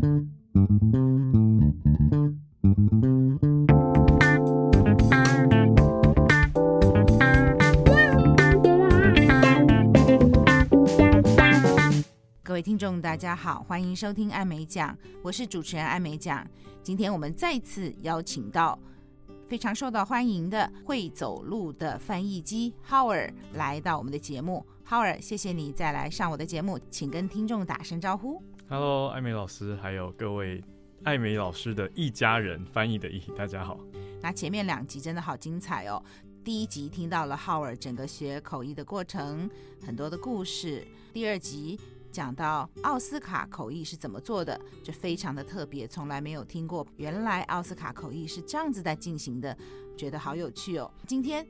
各位听众，大家好，欢迎收听艾美奖，我是主持人艾美奖。今天我们再次邀请到。非常受到欢迎的会走路的翻译机 Howard 来到我们的节目，Howard，谢谢你再来上我的节目，请跟听众打声招呼。Hello，艾美老师，还有各位艾美老师的一家人，翻译的译，大家好。那前面两集真的好精彩哦，第一集听到了浩尔整个学口译的过程，很多的故事，第二集。讲到奥斯卡口译是怎么做的，这非常的特别，从来没有听过。原来奥斯卡口译是这样子在进行的，觉得好有趣哦。今天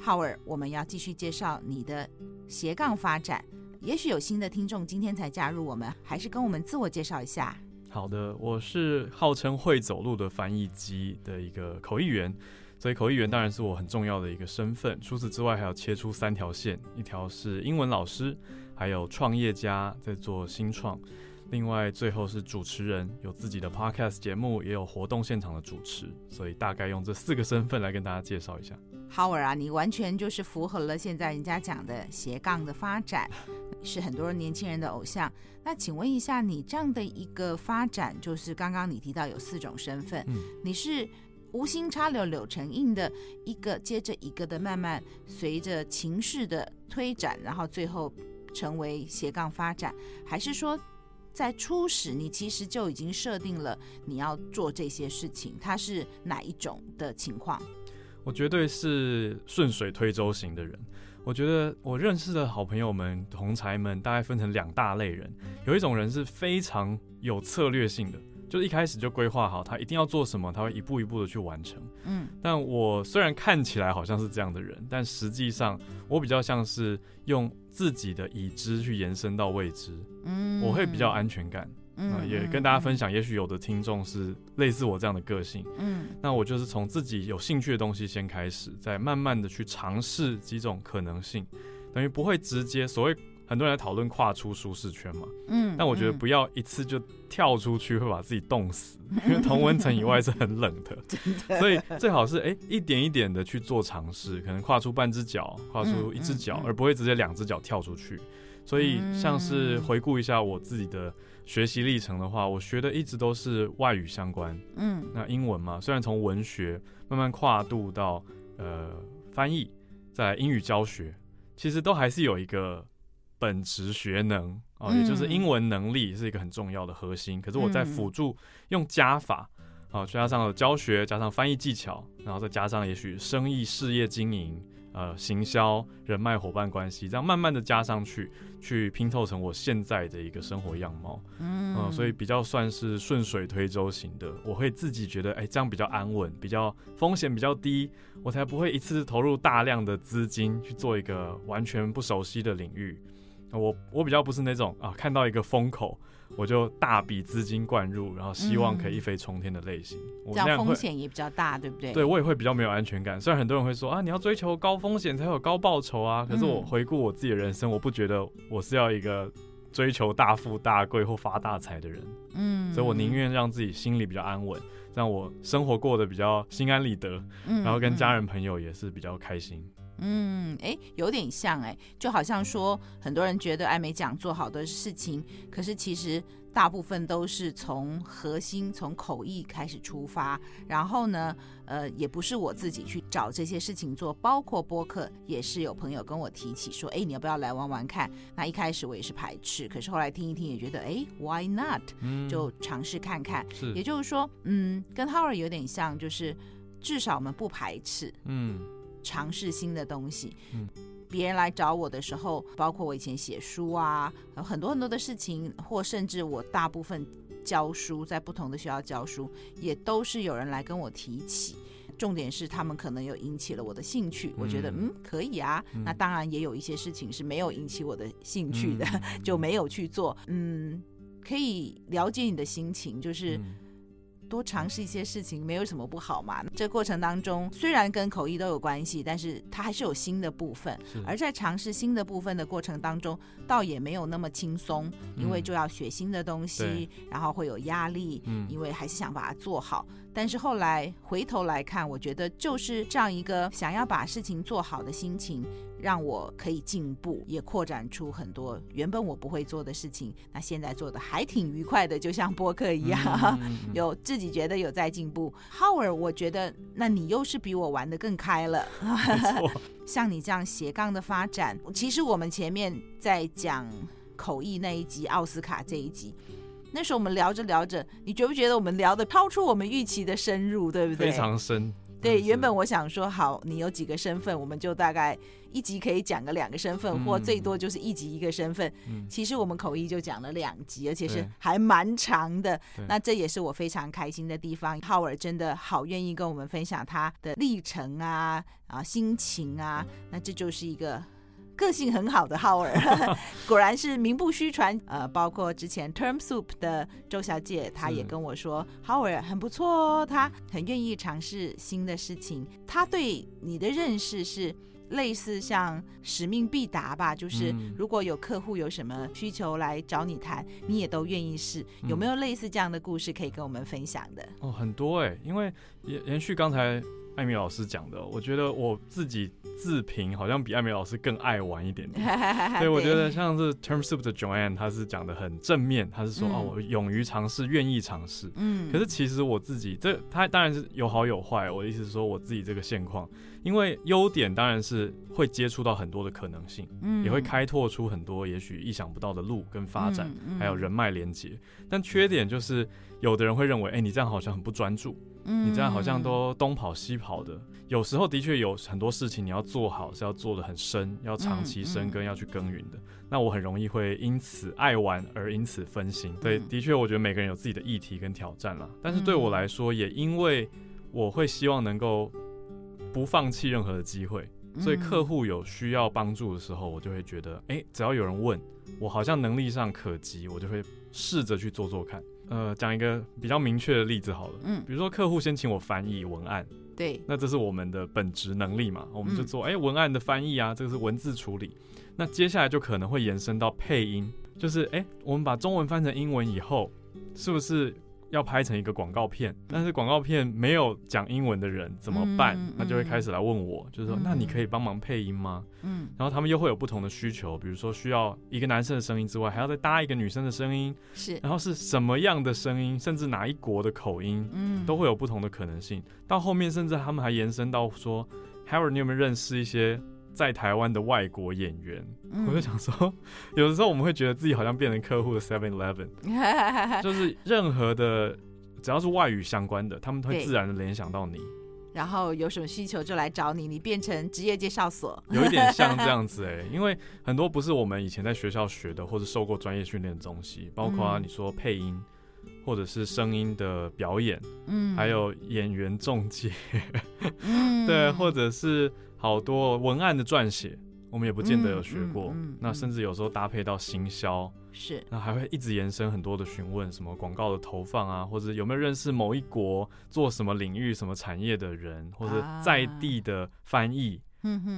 浩尔我们要继续介绍你的斜杠发展。也许有新的听众今天才加入我们，还是跟我们自我介绍一下。好的，我是号称会走路的翻译机的一个口译员，所以口译员当然是我很重要的一个身份。除此之外，还要切出三条线，一条是英文老师。还有创业家在做新创，另外最后是主持人，有自己的 podcast 节目，也有活动现场的主持，所以大概用这四个身份来跟大家介绍一下。Howard 啊，你完全就是符合了现在人家讲的斜杠的发展，是很多年轻人的偶像。那请问一下，你这样的一个发展，就是刚刚你提到有四种身份，嗯、你是无心插柳柳成荫的一个接着一个的慢慢随着情势的推展，然后最后。成为斜杠发展，还是说在初始你其实就已经设定了你要做这些事情？它是哪一种的情况？我绝对是顺水推舟型的人。我觉得我认识的好朋友们、同才们，大概分成两大类人。有一种人是非常有策略性的。就是一开始就规划好，他一定要做什么，他会一步一步的去完成。嗯，但我虽然看起来好像是这样的人，但实际上我比较像是用自己的已知去延伸到未知。嗯，我会比较安全感。嗯，也跟大家分享，也许有的听众是类似我这样的个性。嗯，那我就是从自己有兴趣的东西先开始，再慢慢的去尝试几种可能性，等于不会直接所谓。很多人在讨论跨出舒适圈嘛，嗯，但我觉得不要一次就跳出去会把自己冻死，嗯，因为同温层以外是很冷的，的所以最好是哎、欸、一点一点的去做尝试，可能跨出半只脚，跨出一只脚，而不会直接两只脚跳出去。所以像是回顾一下我自己的学习历程的话，我学的一直都是外语相关，嗯，那英文嘛，虽然从文学慢慢跨度到呃翻译，在英语教学，其实都还是有一个。本职学能啊，也就是英文能力是一个很重要的核心。嗯、可是我在辅助用加法啊，加上了教学，加上翻译技巧，然后再加上也许生意事业经营、呃行销、人脉伙伴关系，这样慢慢的加上去，去拼凑成我现在的一个生活样貌。嗯、啊，所以比较算是顺水推舟型的。我会自己觉得，哎、欸，这样比较安稳，比较风险比较低，我才不会一次投入大量的资金去做一个完全不熟悉的领域。我我比较不是那种啊，看到一个风口我就大笔资金灌入，然后希望可以一飞冲天的类型。我这样风险也比较大，对不对？对，我也会比较没有安全感。虽然很多人会说啊，你要追求高风险才有高报酬啊，可是我回顾我自己的人生，我不觉得我是要一个追求大富大贵或发大财的人。嗯，所以我宁愿让自己心里比较安稳，让我生活过得比较心安理得，然后跟家人朋友也是比较开心。嗯，哎，有点像哎，就好像说，很多人觉得艾美奖做好的事情，可是其实大部分都是从核心、从口译开始出发。然后呢，呃，也不是我自己去找这些事情做，包括播客也是有朋友跟我提起说，哎，你要不要来玩玩看？那一开始我也是排斥，可是后来听一听也觉得，哎，Why not？就尝试看看。是，也就是说，嗯，跟 Howard 有点像，就是至少我们不排斥。嗯。尝试新的东西，嗯，别人来找我的时候，包括我以前写书啊，有很多很多的事情，或甚至我大部分教书，在不同的学校教书，也都是有人来跟我提起。重点是他们可能有引起了我的兴趣，我觉得嗯可以啊。那当然也有一些事情是没有引起我的兴趣的，就没有去做。嗯，可以了解你的心情，就是多尝试一些事情，没有什么不好嘛。这过程当中，虽然跟口译都有关系，但是它还是有新的部分。而在尝试新的部分的过程当中，倒也没有那么轻松，因为就要学新的东西，嗯、然后会有压力，嗯、因为还是想把它做好。但是后来回头来看，我觉得就是这样一个想要把事情做好的心情，让我可以进步，也扩展出很多原本我不会做的事情。那现在做的还挺愉快的，就像播客一样，有自己觉得有在进步。Howard，我觉得那你又是比我玩的更开了。没错。像你这样斜杠的发展，其实我们前面在讲口译那一集，奥斯卡这一集。那时候我们聊着聊着，你觉不觉得我们聊的超出我们预期的深入，对不对？非常深。对，原本我想说，好，你有几个身份，我们就大概一集可以讲个两个身份，嗯、或最多就是一集一个身份。嗯、其实我们口译就讲了两集，而且是还蛮长的。那这也是我非常开心的地方。Howard 真的好愿意跟我们分享他的历程啊啊心情啊，那这就是一个。个性很好的 Howard，果然是名不虚传。呃，包括之前 Term Soup 的周小姐，她也跟我说，Howard 很不错哦，他很愿意尝试新的事情。他对你的认识是类似像使命必达吧，就是如果有客户有什么需求来找你谈，你也都愿意试。有没有类似这样的故事可以跟我们分享的？哦，很多哎，因为延延续刚才。艾米老师讲的，我觉得我自己自评好像比艾米老师更爱玩一点点。所以我觉得像是 Term Soup 的 Joanne，他是讲的很正面，他是说、嗯、哦，我勇于尝试，愿意尝试。嗯。可是其实我自己这他当然是有好有坏。我的意思是说我自己这个现况，因为优点当然是会接触到很多的可能性，嗯，也会开拓出很多也许意想不到的路跟发展，嗯嗯、还有人脉连接。但缺点就是有的人会认为，哎、欸，你这样好像很不专注。你这样好像都东跑西跑的，有时候的确有很多事情你要做好，是要做的很深，要长期深耕，要去耕耘的。那我很容易会因此爱玩而因此分心。对，的确，我觉得每个人有自己的议题跟挑战啦。但是对我来说，也因为我会希望能够不放弃任何的机会，所以客户有需要帮助的时候，我就会觉得，哎，只要有人问，我好像能力上可及，我就会试着去做做看。呃，讲一个比较明确的例子好了，嗯，比如说客户先请我翻译文案，对，那这是我们的本职能力嘛，我们就做哎、嗯欸、文案的翻译啊，这个是文字处理，那接下来就可能会延伸到配音，就是哎、欸，我们把中文翻成英文以后，是不是？要拍成一个广告片，但是广告片没有讲英文的人怎么办？嗯嗯、那就会开始来问我，就是说，嗯、那你可以帮忙配音吗？嗯，然后他们又会有不同的需求，比如说需要一个男生的声音之外，还要再搭一个女生的声音，是，然后是什么样的声音，甚至哪一国的口音，嗯，都会有不同的可能性。到后面，甚至他们还延伸到说，Howard，你有没有认识一些？在台湾的外国演员，嗯、我就想说，有的时候我们会觉得自己好像变成客户的 Seven Eleven，就是任何的只要是外语相关的，他们会自然的联想到你，然后有什么需求就来找你，你变成职业介绍所，有一点像这样子哎、欸，因为很多不是我们以前在学校学的或者受过专业训练的东西，包括你说配音。或者是声音的表演，嗯，还有演员中介，嗯，对，或者是好多文案的撰写，我们也不见得有学过。嗯嗯嗯、那甚至有时候搭配到行销，是，那还会一直延伸很多的询问，什么广告的投放啊，或者有没有认识某一国做什么领域、什么产业的人，或者在地的翻译。啊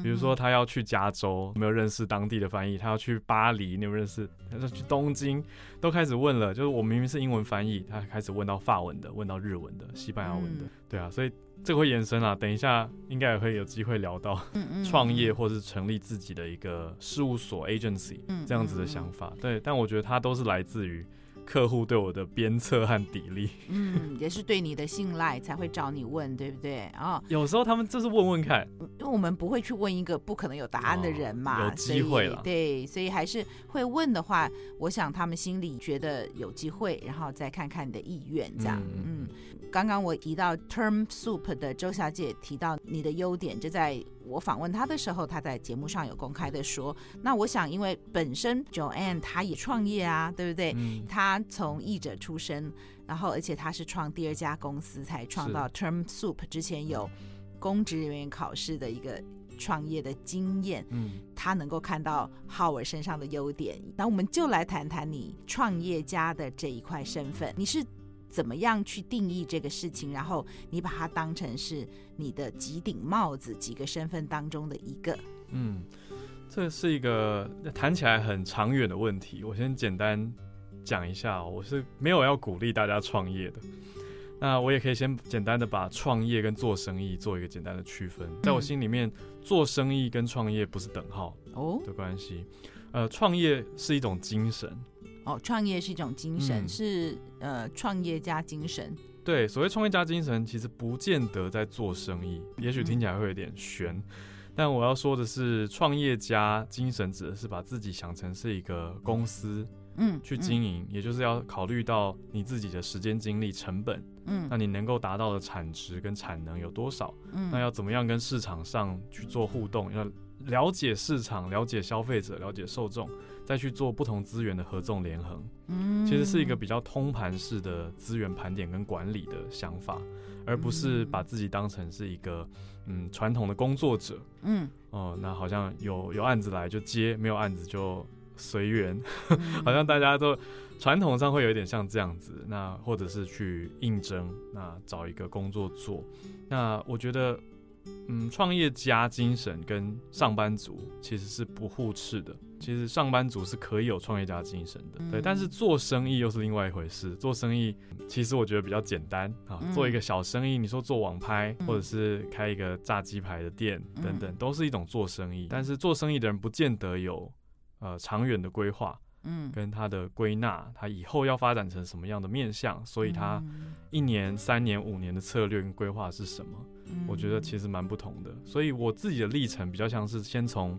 比如说他要去加州，没有认识当地的翻译；他要去巴黎，你有认识？他说去东京，都开始问了。就是我明明是英文翻译，他开始问到法文的，问到日文的，西班牙文的，对啊，所以。这个会延伸啊，等一下应该也会有机会聊到创业或是成立自己的一个事务所 agency 这样子的想法。对，但我觉得它都是来自于客户对我的鞭策和砥砺。嗯，也是对你的信赖才会找你问，对不对？哦，有时候他们就是问问看，因为我们不会去问一个不可能有答案的人嘛，哦、有机会了。对，所以还是会问的话，我想他们心里觉得有机会，然后再看看你的意愿，这样，嗯。嗯刚刚我提到 Term Soup 的周小姐提到你的优点，就在我访问他的时候，他在节目上有公开的说。那我想，因为本身 Joanne 他也创业啊，对不对？嗯。她从译者出身，然后而且他是创第二家公司才创到 Term Soup，之前有公职人员考试的一个创业的经验。嗯。他能够看到 Howard 身上的优点，那我们就来谈谈你创业家的这一块身份。你是。怎么样去定义这个事情，然后你把它当成是你的几顶帽子、几个身份当中的一个。嗯，这是一个谈起来很长远的问题。我先简单讲一下，我是没有要鼓励大家创业的。那我也可以先简单的把创业跟做生意做一个简单的区分。在我心里面，做生意跟创业不是等号哦的关系。呃，创业是一种精神。哦，创业是一种精神，嗯、是呃创业家精神。对，所谓创业家精神，其实不见得在做生意，也许听起来会有点悬。嗯、但我要说的是，创业家精神指的是把自己想成是一个公司。嗯，去经营，嗯、也就是要考虑到你自己的时间、精力、成本。嗯，那你能够达到的产值跟产能有多少？嗯，那要怎么样跟市场上去做互动？要了解市场，了解消费者，了解受众，再去做不同资源的合纵连横。嗯，其实是一个比较通盘式的资源盘点跟管理的想法，而不是把自己当成是一个嗯传统的工作者。嗯，哦，那好像有有案子来就接，没有案子就。随缘，好像大家都传统上会有一点像这样子，那或者是去应征，那找一个工作做。那我觉得，嗯，创业家精神跟上班族其实是不互斥的。其实上班族是可以有创业家精神的，对。但是做生意又是另外一回事。做生意其实我觉得比较简单啊，做一个小生意，你说做网拍，或者是开一个炸鸡排的店等等，都是一种做生意。但是做生意的人不见得有。呃，长远的规划，嗯，跟他的归纳，他以后要发展成什么样的面向，所以他一年、三年、五年的策略跟规划是什么？嗯，我觉得其实蛮不同的。所以我自己的历程比较像是先从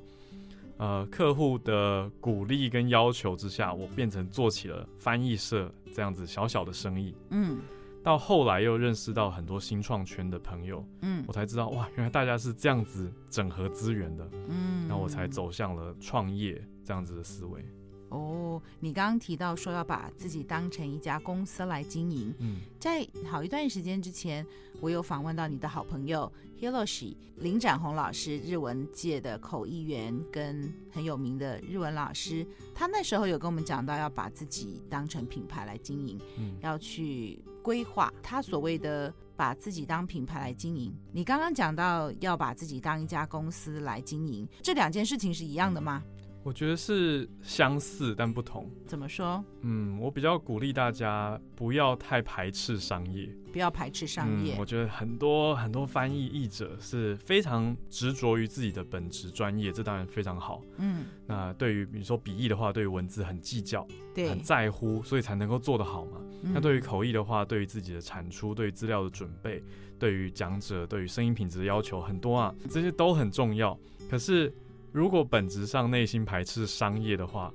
呃客户的鼓励跟要求之下，我变成做起了翻译社这样子小小的生意，嗯。到后来又认识到很多新创圈的朋友，嗯，我才知道哇，原来大家是这样子整合资源的，嗯，然后我才走向了创业这样子的思维。哦，你刚刚提到说要把自己当成一家公司来经营，嗯，在好一段时间之前，我有访问到你的好朋友 Hiroshi 林展宏老师，日文界的口译员跟很有名的日文老师，他那时候有跟我们讲到要把自己当成品牌来经营，嗯，要去规划他所谓的把自己当品牌来经营。你刚刚讲到要把自己当一家公司来经营，这两件事情是一样的吗？我觉得是相似但不同。怎么说？嗯，我比较鼓励大家不要太排斥商业，不要排斥商业。嗯，我觉得很多很多翻译译者是非常执着于自己的本职专业，这当然非常好。嗯，那对于比如说笔译的话，对于文字很计较，对，很在乎，所以才能够做得好嘛。嗯，那对于口译的话，对于自己的产出，对于资料的准备，对于讲者，对于声音品质的要求很多啊，这些都很重要。可是。如果本质上内心排斥商业的话，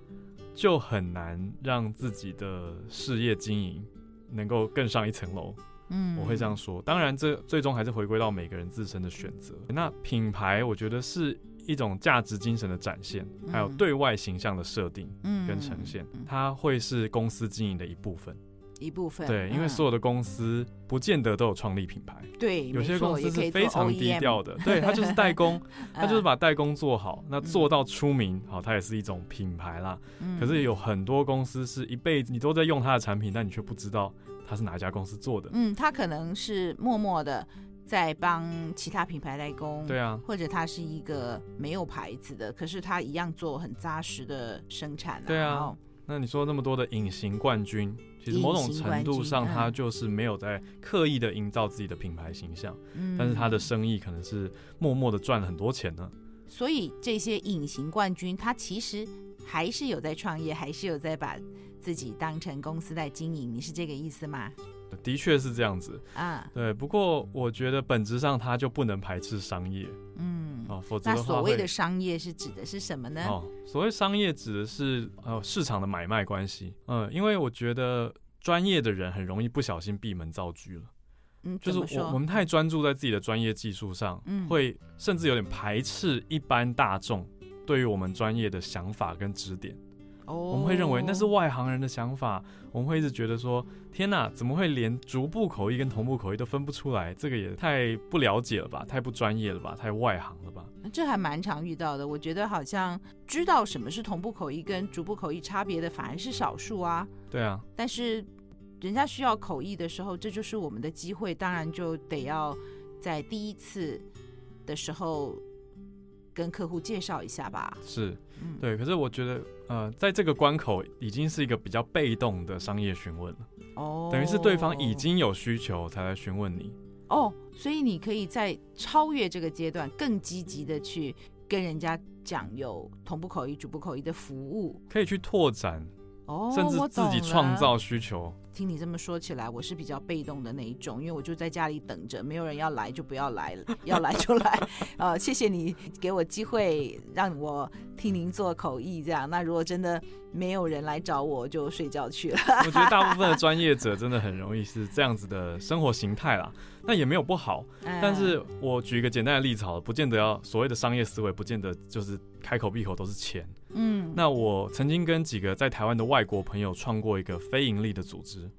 就很难让自己的事业经营能够更上一层楼。嗯，我会这样说。当然，这最终还是回归到每个人自身的选择。那品牌，我觉得是一种价值精神的展现，还有对外形象的设定跟呈现，它会是公司经营的一部分。一部分对，因为所有的公司不见得都有创立品牌，对，有些公司是非常低调的，对，他就是代工，他就是把代工做好，那做到出名，好，它也是一种品牌啦。可是有很多公司是一辈子你都在用它的产品，但你却不知道它是哪家公司做的。嗯，它可能是默默的在帮其他品牌代工，对啊，或者他是一个没有牌子的，可是他一样做很扎实的生产，对啊。那你说那么多的隐形冠军，其实某种程度上，他就是没有在刻意的营造自己的品牌形象，嗯，但是他的生意可能是默默的赚了很多钱呢。所以这些隐形冠军，他其实还是有在创业，还是有在把自己当成公司在经营。你是这个意思吗？的确是这样子啊，对。不过我觉得本质上他就不能排斥商业，嗯。哦，否则，那所谓的商业是指的是什么呢？哦，所谓商业指的是呃市场的买卖关系。嗯，因为我觉得专业的人很容易不小心闭门造车了。嗯，就是我我们太专注在自己的专业技术上，嗯，会甚至有点排斥一般大众对于我们专业的想法跟指点。我们会认为那是外行人的想法，我们会一直觉得说：天哪，怎么会连逐步口译跟同步口译都分不出来？这个也太不了解了吧，太不专业了吧，太外行了吧？这还蛮常遇到的。我觉得好像知道什么是同步口译跟逐步口译差别的反而是少数啊。对啊，但是人家需要口译的时候，这就是我们的机会，当然就得要在第一次的时候跟客户介绍一下吧。是，对。可是我觉得，呃，在这个关口已经是一个比较被动的商业询问了。哦，等于是对方已经有需求才来询问你。哦，所以你可以在超越这个阶段，更积极的去跟人家讲有同步口译、主步口译的服务，可以去拓展。哦，甚至自己创造需求。听你这么说起来，我是比较被动的那一种，因为我就在家里等着，没有人要来就不要来了，要来就来。呃，谢谢你给我机会让我替您做口译，这样。那如果真的没有人来找我，就睡觉去了。我觉得大部分的专业者真的很容易是这样子的生活形态啦，那也没有不好。但是我举一个简单的例子好了，不见得要所谓的商业思维，不见得就是开口闭口都是钱。嗯，那我曾经跟几个在台湾的外国朋友创过一个非盈利的组织。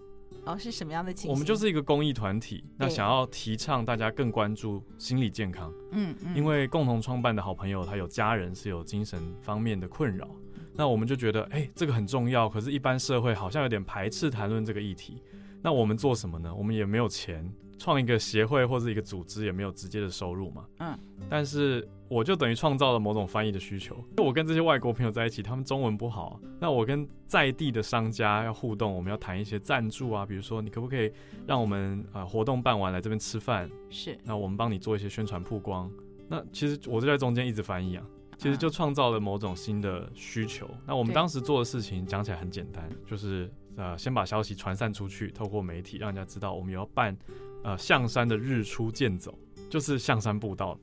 哦，是什么样的情况？我们就是一个公益团体，那想要提倡大家更关注心理健康。嗯嗯，因为共同创办的好朋友他有家人是有精神方面的困扰，那我们就觉得，哎、欸，这个很重要。可是，一般社会好像有点排斥谈论这个议题。那我们做什么呢？我们也没有钱。创一个协会或者一个组织也没有直接的收入嘛，嗯，但是我就等于创造了某种翻译的需求。就我跟这些外国朋友在一起，他们中文不好，那我跟在地的商家要互动，我们要谈一些赞助啊，比如说你可不可以让我们呃活动办完来这边吃饭？是，那我们帮你做一些宣传曝光。那其实我就在中间一直翻译啊，其实就创造了某种新的需求。那我们当时做的事情讲起来很简单，就是呃先把消息传散出去，透过媒体让人家知道我们要办。呃，象山的日出健走就是象山步道，哦、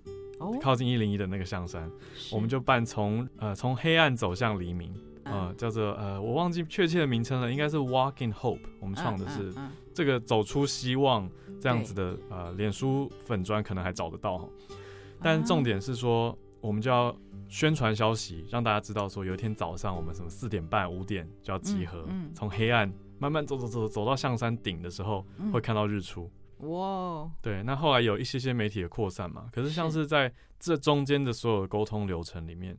靠近一零一的那个象山，我们就办从呃从黑暗走向黎明，呃，叫做呃我忘记确切的名称了，应该是 Walk in Hope，我们创的是这个走出希望这样子的呃脸书粉砖可能还找得到哈，但重点是说我们就要宣传消息，让大家知道说有一天早上我们什么四点半五点就要集合，从黑暗慢慢走走走走到象山顶的时候会看到日出。哇对，那后来有一些些媒体的扩散嘛，可是像是在这中间的所有沟通流程里面，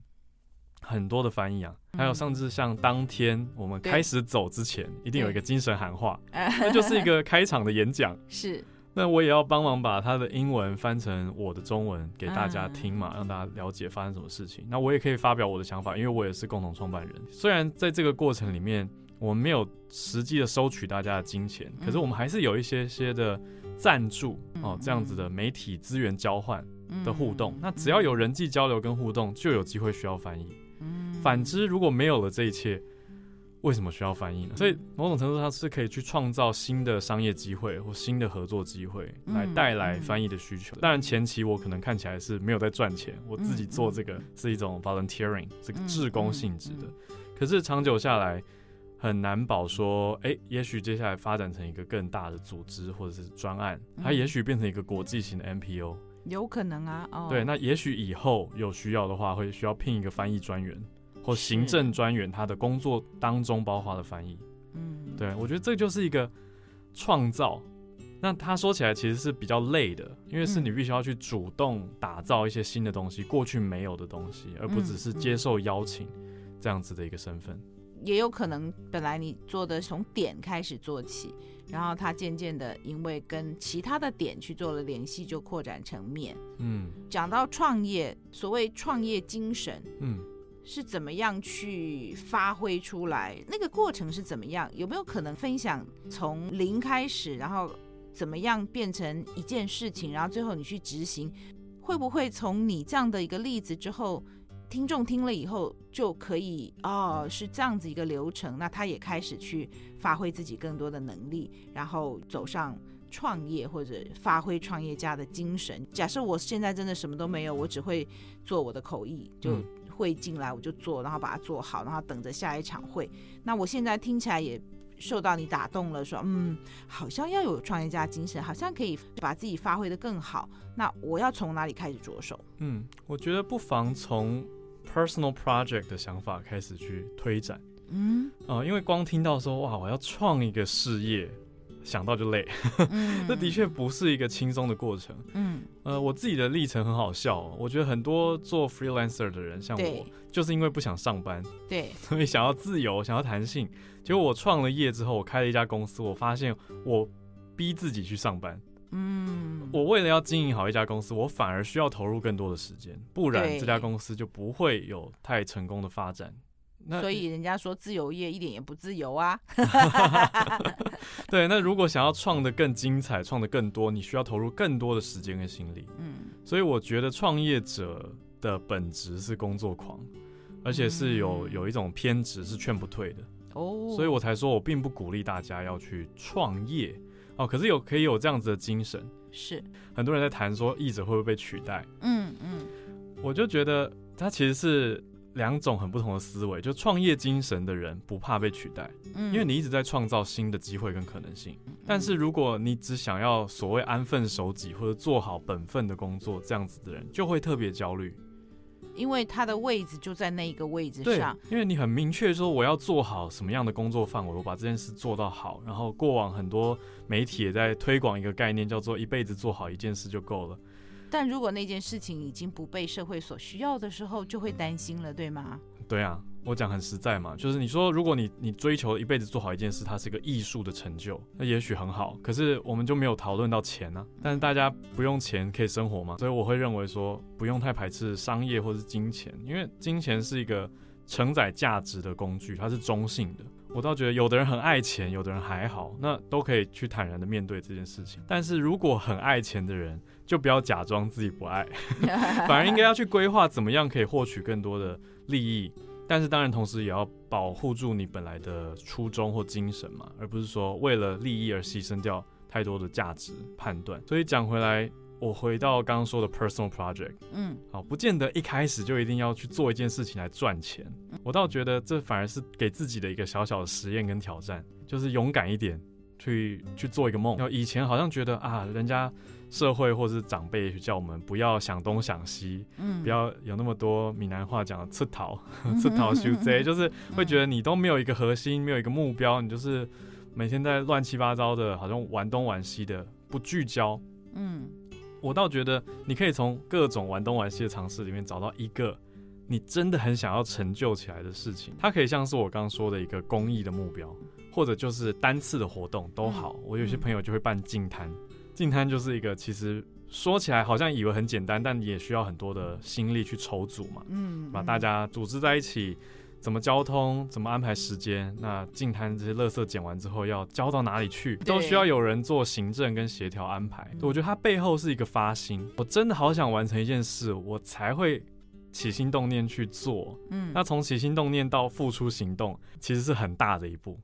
很多的翻译啊，还有甚至像当天我们开始走之前，一定有一个精神喊话，那就是一个开场的演讲。是，那我也要帮忙把他的英文翻成我的中文给大家听嘛，让大家了解发生什么事情。那我也可以发表我的想法，因为我也是共同创办人。虽然在这个过程里面，我们没有实际的收取大家的金钱，可是我们还是有一些些的。赞助哦，这样子的媒体资源交换的互动，那只要有人际交流跟互动，就有机会需要翻译。反之，如果没有了这一切，为什么需要翻译呢？所以某种程度上是可以去创造新的商业机会或新的合作机会，来带来翻译的需求。当然前期我可能看起来是没有在赚钱，我自己做这个是一种 volunteering，是个志工性质的。可是长久下来。很难保说，哎、欸，也许接下来发展成一个更大的组织或者是专案，它也许变成一个国际型的 NPO，有可能啊。哦，对，那也许以后有需要的话，会需要聘一个翻译专员或行政专员，他的工作当中包括了翻译。嗯，对，我觉得这就是一个创造。那他说起来其实是比较累的，因为是你必须要去主动打造一些新的东西，过去没有的东西，而不只是接受邀请这样子的一个身份。也有可能，本来你做的从点开始做起，然后它渐渐的因为跟其他的点去做了联系，就扩展成面。嗯，讲到创业，所谓创业精神，嗯，是怎么样去发挥出来？那个过程是怎么样？有没有可能分享从零开始，然后怎么样变成一件事情，然后最后你去执行？会不会从你这样的一个例子之后？听众听了以后就可以哦，是这样子一个流程，那他也开始去发挥自己更多的能力，然后走上创业或者发挥创业家的精神。假设我现在真的什么都没有，我只会做我的口译，就会进来我就做，然后把它做好，然后等着下一场会。那我现在听起来也受到你打动了，说嗯，好像要有创业家精神，好像可以把自己发挥得更好。那我要从哪里开始着手？嗯，我觉得不妨从。Personal project 的想法开始去推展，嗯，啊、呃，因为光听到说哇，我要创一个事业，想到就累。嗯，这的确不是一个轻松的过程。嗯，呃，我自己的历程很好笑哦。我觉得很多做 freelancer 的人，像我，就是因为不想上班，对，所以想要自由，想要弹性。结果我创了业之后，我开了一家公司，我发现我逼自己去上班。嗯，我为了要经营好一家公司，我反而需要投入更多的时间，不然这家公司就不会有太成功的发展。那所以人家说自由业一点也不自由啊。对，那如果想要创得更精彩，创得更多，你需要投入更多的时间跟心力。嗯，所以我觉得创业者的本质是工作狂，而且是有有一种偏执是劝不退的。哦，所以我才说我并不鼓励大家要去创业哦。可是有可以有这样子的精神，是很多人在谈说译者会不会被取代？嗯嗯，我就觉得他其实是两种很不同的思维。就创业精神的人不怕被取代，嗯，因为你一直在创造新的机会跟可能性。嗯但是如果你只想要所谓安分守己或者做好本分的工作，这样子的人就会特别焦虑。因为他的位置就在那一个位置对上，，因为你很明确说我要做好什么样的工作范围，我把这件事做到好。然后过往很多媒体也在推广一个概念，叫做一辈子做好一件事就够了。但如果那件事情已经不被社会所需要的时候，就会担心了，对吗？对啊，我讲很实在嘛，就是你说如果你你追求一辈子做好一件事，它是一个艺术的成就，那也许很好。可是我们就没有讨论到钱呢、啊。但是大家不用钱可以生活吗？所以我会认为说不用太排斥商业或是金钱，因为金钱是一个承载价值的工具，它是中性的。我倒觉得有的人很爱钱，有的人还好，那都可以去坦然的面对这件事情。但是如果很爱钱的人，就不要假装自己不爱，反而应该要去规划怎么样可以获取更多的利益。但是当然同时也要保护住你本来的初衷或精神嘛，而不是说为了利益而牺牲掉太多的价值判断。所以讲回来，我回到刚刚说的 personal project，嗯，好，不见得一开始就一定要去做一件事情来赚钱。我倒觉得这反而是给自己的一个小小的实验跟挑战，就是勇敢一点，去去做一个梦。以前好像觉得啊，人家社会或是长辈叫我们不要想东想西，嗯，不要有那么多闽南话讲的出逃、出逃、修贼，就是会觉得你都没有一个核心，没有一个目标，你就是每天在乱七八糟的，好像玩东玩西的，不聚焦。嗯，我倒觉得你可以从各种玩东玩西的尝试里面找到一个你真的很想要成就起来的事情。它可以像是我刚刚说的一个公益的目标，或者就是单次的活动都好。我有些朋友就会办净滩。净滩就是一个，其实说起来好像以为很简单，但也需要很多的心力去筹组嘛。嗯，把大家组织在一起，怎么交通，怎么安排时间，那净滩这些垃圾捡完之后要交到哪里去，都需要有人做行政跟协调安排。我觉得它背后是一个发心，我真的好想完成一件事，我才会起心动念去做。嗯，那从起心动念到付出行动，其实是很大的一步。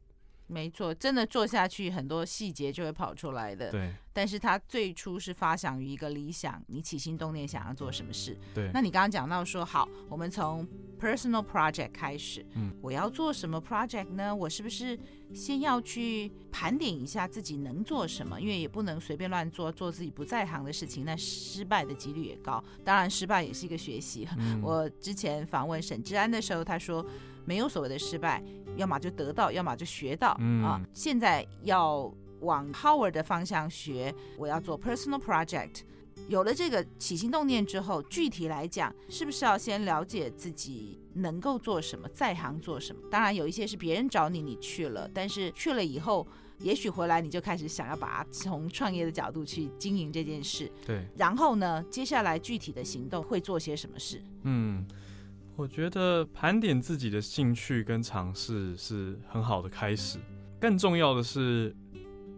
没错，真的做下去，很多细节就会跑出来的。对，但是它最初是发想于一个理想，你起心动念想要做什么事。对。那你刚刚讲到说，好，我们从 personal project 开始，嗯，我要做什么 project 呢？我是不是先要去盘点一下自己能做什么？因为也不能随便乱做，做自己不在行的事情，那失败的几率也高。当然，失败也是一个学习。嗯，我之前访问沈志安的时候，他说。没有所谓的失败，要么就得到，要么就学到。嗯啊，现在要往 Howard 的方向学，我要做 personal project。有了这个起心动念之后，具体来讲，是不是要先了解自己能够做什么，在行做什么？当然，有一些是别人找你，你去了，但是去了以后，也许回来你就开始想要把它从创业的角度去经营这件事。对。然后呢，接下来具体的行动会做些什么事？嗯。我觉得盘点自己的兴趣跟尝试是很好的开始，更重要的是，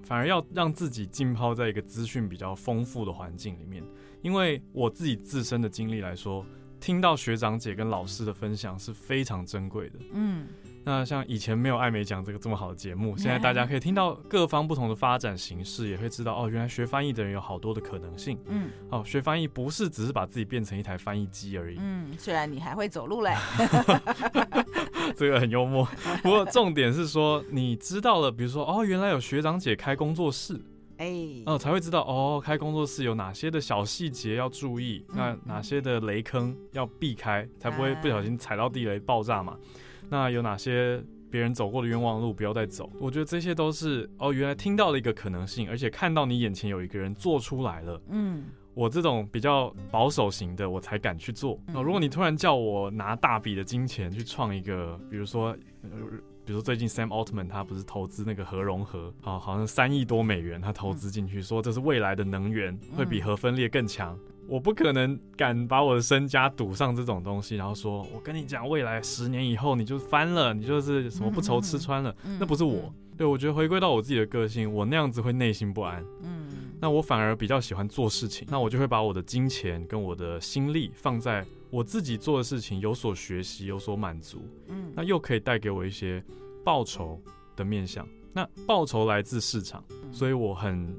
反而要让自己浸泡在一个资讯比较丰富的环境里面。因为我自己自身的经历来说，听到学长姐跟老师的分享是非常珍贵的。嗯。那像以前没有艾美奖这个这么好的节目，现在大家 可以听到各方不同的发展形式，也会知道哦，原来学翻译的人有好多的可能性。嗯，哦，学翻译不是只是把自己变成一台翻译机而已。嗯，虽然你还会走路嘞 这个很幽默。不过重点是说，你知道了，比如说哦，原来有学长姐开工作室，哎、欸，哦，才会知道哦，开工作室有哪些的小细节要注意，嗯、那哪些的雷坑要避开，才不会不小心踩到地雷爆炸嘛。那有哪些别人走过的冤枉路不要再走。我觉得这些都是哦，原来听到了一个可能性，而且看到你眼前有一个人做出来了。嗯，我这种比较保守型的，我才敢去做。哦，如果你突然叫我拿大笔的金钱去创一个，比如说，呃，比如说最近 Sam Altman 他不是投资那个核融合，好，好像三亿多美元他投资进去，说这是未来的能源，会比核分裂更强。我不可能敢把我的身家赌上这种东西，然后说，我跟你讲，未来十年以后你就翻了，你就是什么不愁吃穿了，那不是我。对，我觉得回归到我自己的个性，我那样子会内心不安。嗯，那我反而比较喜欢做事情，那我就会把我的金钱跟我的心力放在我自己做的事情，有所学习，有所满足。嗯，那又可以带给我一些报酬的面向。那报酬来自市场，所以我很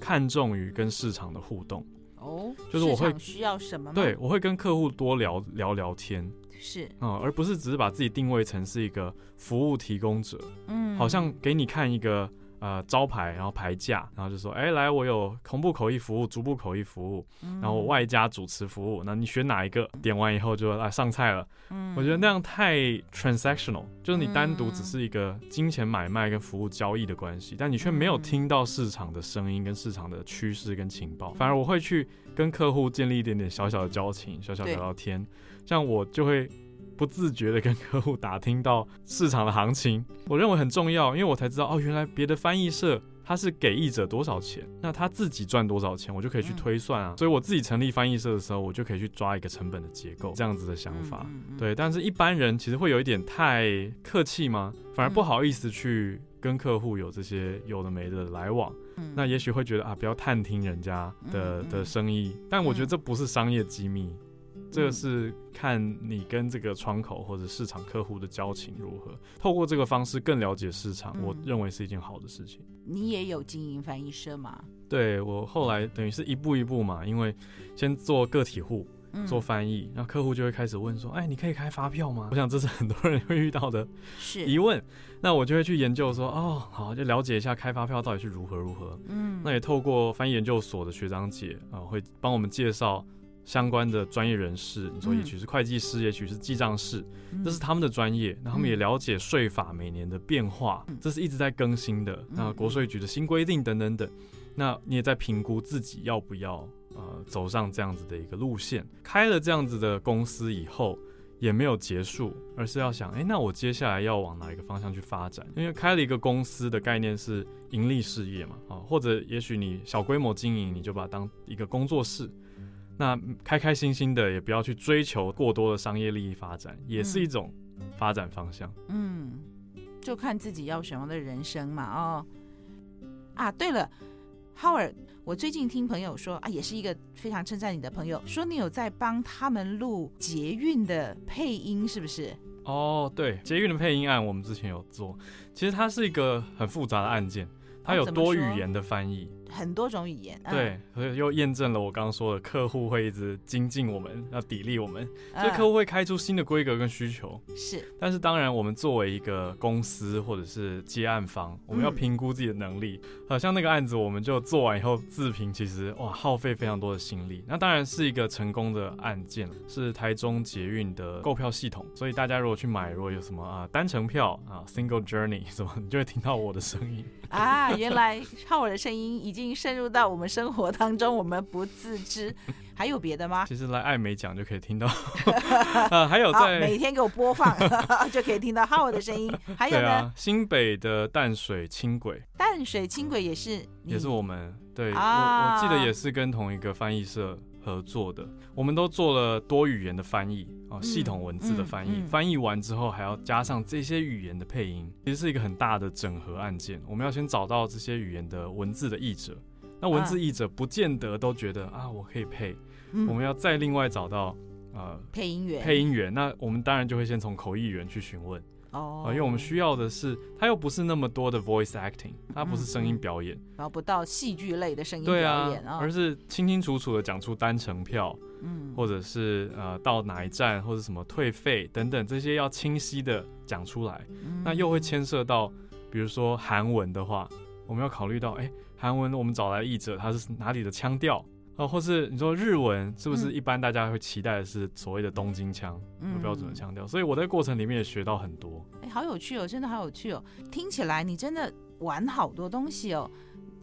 看重于跟市场的互动。哦，就是我会需要什么？对，我会跟客户多聊聊聊天，是，嗯，而不是只是把自己定位成是一个服务提供者，嗯，好像给你看一个。呃，招牌，然后牌价，然后就说，哎，来，我有同步口译服务、逐步口译服务，然后外加主持服务，那你选哪一个？点完以后就来上菜了。嗯，我觉得那样太 transactional，就是你单独只是一个金钱买卖跟服务交易的关系，但你却没有听到市场的声音跟市场的趋势跟情报，反而我会去跟客户建立一点点小小的交情，小小聊聊天，这样我就会。不自觉的跟客户打听到市场的行情，我认为很重要，因为我才知道哦，原来别的翻译社他是给译者多少钱，那他自己赚多少钱，我就可以去推算啊。所以我自己成立翻译社的时候，我就可以去抓一个成本的结构，这样子的想法。对，但是一般人其实会有一点太客气吗？反而不好意思去跟客户有这些有的没的来往。那也许会觉得啊，不要探听人家的的生意，但我觉得这不是商业机密。这个是看你跟这个窗口或者市场客户的交情如何，透过这个方式更了解市场，我认为是一件好的事情。你也有经营翻译社吗？对，我后来等于是一步一步嘛，因为先做个体户做翻译，那客户就会开始问说：“哎，你可以开发票吗？”我想这是很多人会遇到的疑问，那我就会去研究说：“哦，好，就了解一下开发票到底是如何如何。”嗯，那也透过翻译研究所的学长姐啊，会帮我们介绍。相关的专业人士，你说也许是会计师，嗯、也许是记账师，嗯、这是他们的专业。那他们也了解税法每年的变化，嗯、这是一直在更新的。那国税局的新规定等等等，那你也在评估自己要不要呃走上这样子的一个路线。开了这样子的公司以后，也没有结束，而是要想，哎，那我接下来要往哪一个方向去发展？因为开了一个公司的概念是盈利事业嘛，啊，或者也许你小规模经营，你就把它当一个工作室。那开开心心的，也不要去追求过多的商业利益发展，也是一种发展方向。嗯，就看自己要什么样的人生嘛。哦，啊，对了，Howard，我最近听朋友说啊，也是一个非常称赞你的朋友，说你有在帮他们录捷运的配音，是不是？哦，对，捷运的配音案我们之前有做，其实它是一个很复杂的案件，它有多语言的翻译。很多种语言，嗯、对，所以又验证了我刚刚说的，客户会一直精进我们，要砥砺我们，所以客户会开出新的规格跟需求。是，但是当然，我们作为一个公司或者是接案方，我们要评估自己的能力。好、嗯、像那个案子，我们就做完以后自评，其实哇，耗费非常多的心力。那当然是一个成功的案件，是台中捷运的购票系统。所以大家如果去买，如果有什么啊单程票啊 Single Journey 什么，你就会听到我的声音啊。原来 靠我的声音已经。渗入到我们生活当中，我们不自知。还有别的吗？其实来艾美讲就可以听到，啊，还有在每天给我播放就可以听到 Howard 的声音。还有呢，啊、新北的淡水轻轨，淡水轻轨也是也是我们对，啊、我我记得也是跟同一个翻译社合作的。我们都做了多语言的翻译啊，系统文字的翻译，翻译完之后还要加上这些语言的配音，其实是一个很大的整合案件。我们要先找到这些语言的文字的译者。那文字译者不见得都觉得啊，啊，我可以配，嗯、我们要再另外找到呃配音员。配音员，那我们当然就会先从口译员去询问哦、呃，因为我们需要的是，它又不是那么多的 voice acting，它不是声音表演，然后、不到戏剧类的声音表演啊，而是清清楚楚的讲出单程票，嗯，或者是呃到哪一站或者什么退费等等这些要清晰的讲出来，嗯、那又会牵涉到，比如说韩文的话，我们要考虑到哎。韩文我们找来译者，他是哪里的腔调哦，或是你说日文是不是一般大家会期待的是所谓的东京腔，嗯，标准的腔调？所以我在过程里面也学到很多。哎，好有趣哦，真的好有趣哦！听起来你真的玩好多东西哦。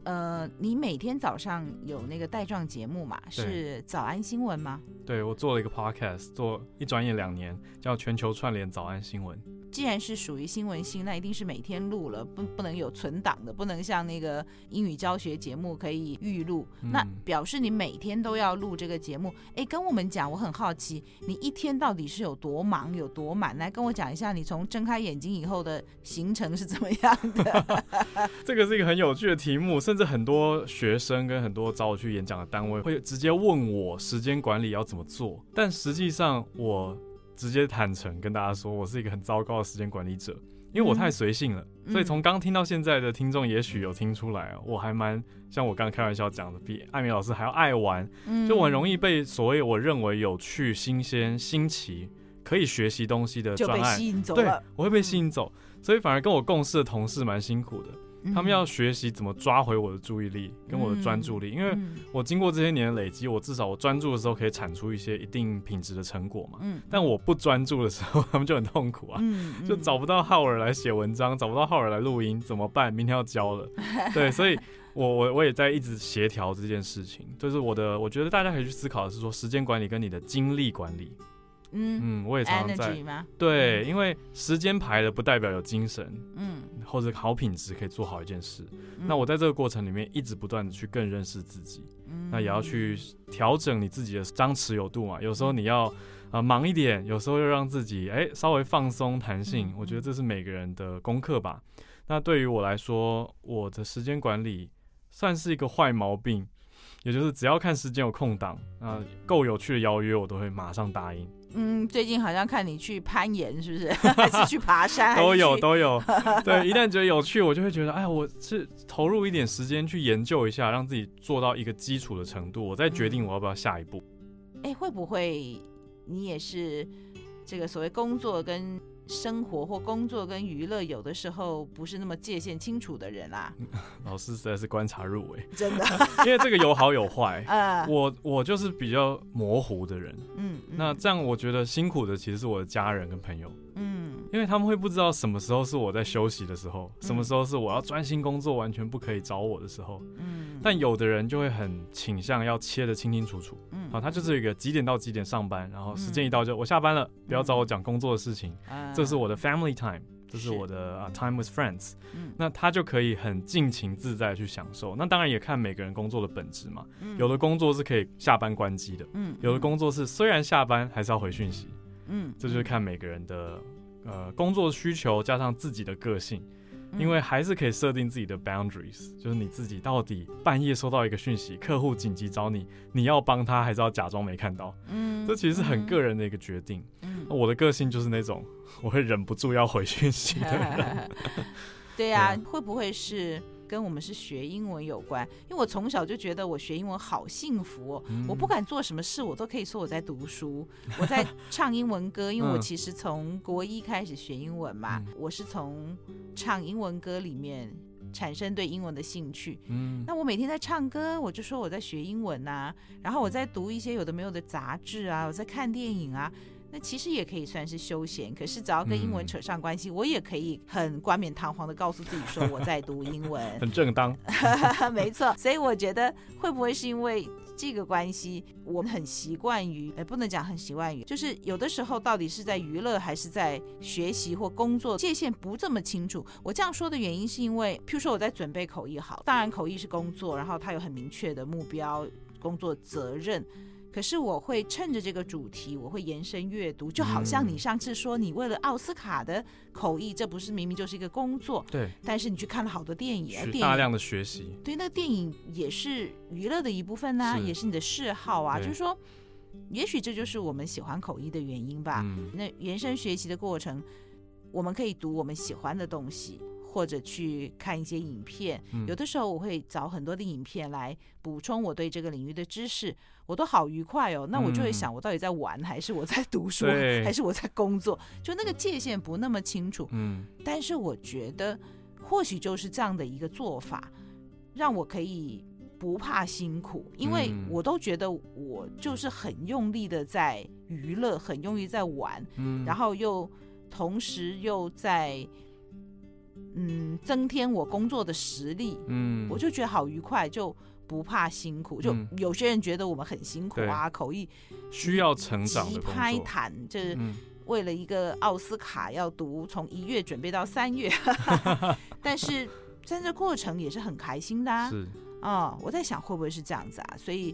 呃，你每天早上有那个带状节目嘛？是早安新闻吗？对，我做了一个 podcast，做一转眼两年，叫全球串联早安新闻。既然是属于新闻性，那一定是每天录了，不不能有存档的，不能像那个英语教学节目可以预录。嗯、那表示你每天都要录这个节目。哎，跟我们讲，我很好奇，你一天到底是有多忙，有多满？来跟我讲一下，你从睁开眼睛以后的行程是怎么样的？这个是一个很有趣的题目，甚至很多学生跟很多找我去演讲的单位会直接问我时间管理要怎么做，但实际上我。直接坦诚跟大家说，我是一个很糟糕的时间管理者，因为我太随性了。嗯、所以从刚听到现在的听众，也许有听出来，我还蛮像我刚刚开玩笑讲的，比艾米老师还要爱玩。就我很容易被所谓我认为有趣、新鲜、新奇、可以学习东西的专案吸引走了。对，我会被吸引走，所以反而跟我共事的同事蛮辛苦的。他们要学习怎么抓回我的注意力跟我的专注力，因为我经过这些年的累积，我至少我专注的时候可以产出一些一定品质的成果嘛。但我不专注的时候，他们就很痛苦啊，就找不到浩尔来写文章，找不到浩尔来录音，怎么办？明天要交了，对，所以我我我也在一直协调这件事情。就是我的，我觉得大家可以去思考的是说，时间管理跟你的精力管理。嗯嗯，我也常常在。对，因为时间排了不代表有精神，嗯，或者好品质可以做好一件事。嗯、那我在这个过程里面一直不断的去更认识自己，嗯、那也要去调整你自己的张弛有度嘛。有时候你要啊、呃、忙一点，有时候又让自己哎稍微放松弹性。嗯、我觉得这是每个人的功课吧。那对于我来说，我的时间管理算是一个坏毛病，也就是只要看时间有空档啊，够有趣的邀约，我都会马上答应。嗯，最近好像看你去攀岩，是不是？还是去爬山？都有都有。对，一旦觉得有趣，我就会觉得，哎，我是投入一点时间去研究一下，让自己做到一个基础的程度，我再决定我要不要下一步。哎、嗯，会不会你也是这个所谓工作跟？生活或工作跟娱乐，有的时候不是那么界限清楚的人啦。老师实在是观察入微，真的，因为这个有好有坏。呃，我我就是比较模糊的人。嗯，那这样我觉得辛苦的其实是我的家人跟朋友。嗯，因为他们会不知道什么时候是我在休息的时候，什么时候是我要专心工作，完全不可以找我的时候。嗯，但有的人就会很倾向要切得清清楚楚。嗯，好，他就是一个几点到几点上班，然后时间一到就我下班了，不要找我讲工作的事情。这是我的 family time，这是我的啊 time with friends。嗯，那他就可以很尽情自在去享受。那当然也看每个人工作的本质嘛。有的工作是可以下班关机的。嗯，有的工作是虽然下班还是要回讯息。嗯，这就是看每个人的呃工作需求加上自己的个性，因为还是可以设定自己的 boundaries，就是你自己到底半夜收到一个讯息，客户紧急找你，你要帮他还是要假装没看到？嗯，这其实是很个人的一个决定。嗯，我的个性就是那种我会忍不住要回讯息的人。对 呀，会不会是？跟我们是学英文有关，因为我从小就觉得我学英文好幸福哦。嗯、我不管做什么事，我都可以说我在读书，我在唱英文歌。因为我其实从国一开始学英文嘛，嗯、我是从唱英文歌里面产生对英文的兴趣。嗯，那我每天在唱歌，我就说我在学英文啊，然后我在读一些有的没有的杂志啊，我在看电影啊。那其实也可以算是休闲，可是只要跟英文扯上关系，嗯、我也可以很冠冕堂皇的告诉自己说我在读英文，很正当。没错，所以我觉得会不会是因为这个关系，我们很习惯于，哎，不能讲很习惯于，就是有的时候到底是在娱乐还是在学习或工作，界限不这么清楚。我这样说的原因是因为，譬如说我在准备口译好，当然口译是工作，然后它有很明确的目标、工作责任。可是我会趁着这个主题，我会延伸阅读，就好像你上次说你为了奥斯卡的口译，这不是明明就是一个工作？对。但是你去看了好多电影，电影大量的学习。对，那个电影也是娱乐的一部分呐，也是你的嗜好啊。就是说，也许这就是我们喜欢口译的原因吧。那延伸学习的过程，我们可以读我们喜欢的东西。或者去看一些影片，有的时候我会找很多的影片来补充我对这个领域的知识，我都好愉快哦。那我就会想，我到底在玩还是我在 读书，还是我在工作？就那个界限不那么清楚。嗯，但是我觉得或许就是这样的一个做法，让我可以不怕辛苦，因为我都觉得我就是很用力的在娱乐，很用力在玩，嗯，然后又同时又在嗯增添我工作的实力，嗯，我就觉得好愉快，就不怕辛苦。就有些人觉得我们很辛苦啊，口译需要成长的拍谈就是为了一个奥斯卡要读，从一月准备到三月，但是在这过程也是很开心的啊。是。啊、哦，我在想会不会是这样子啊？所以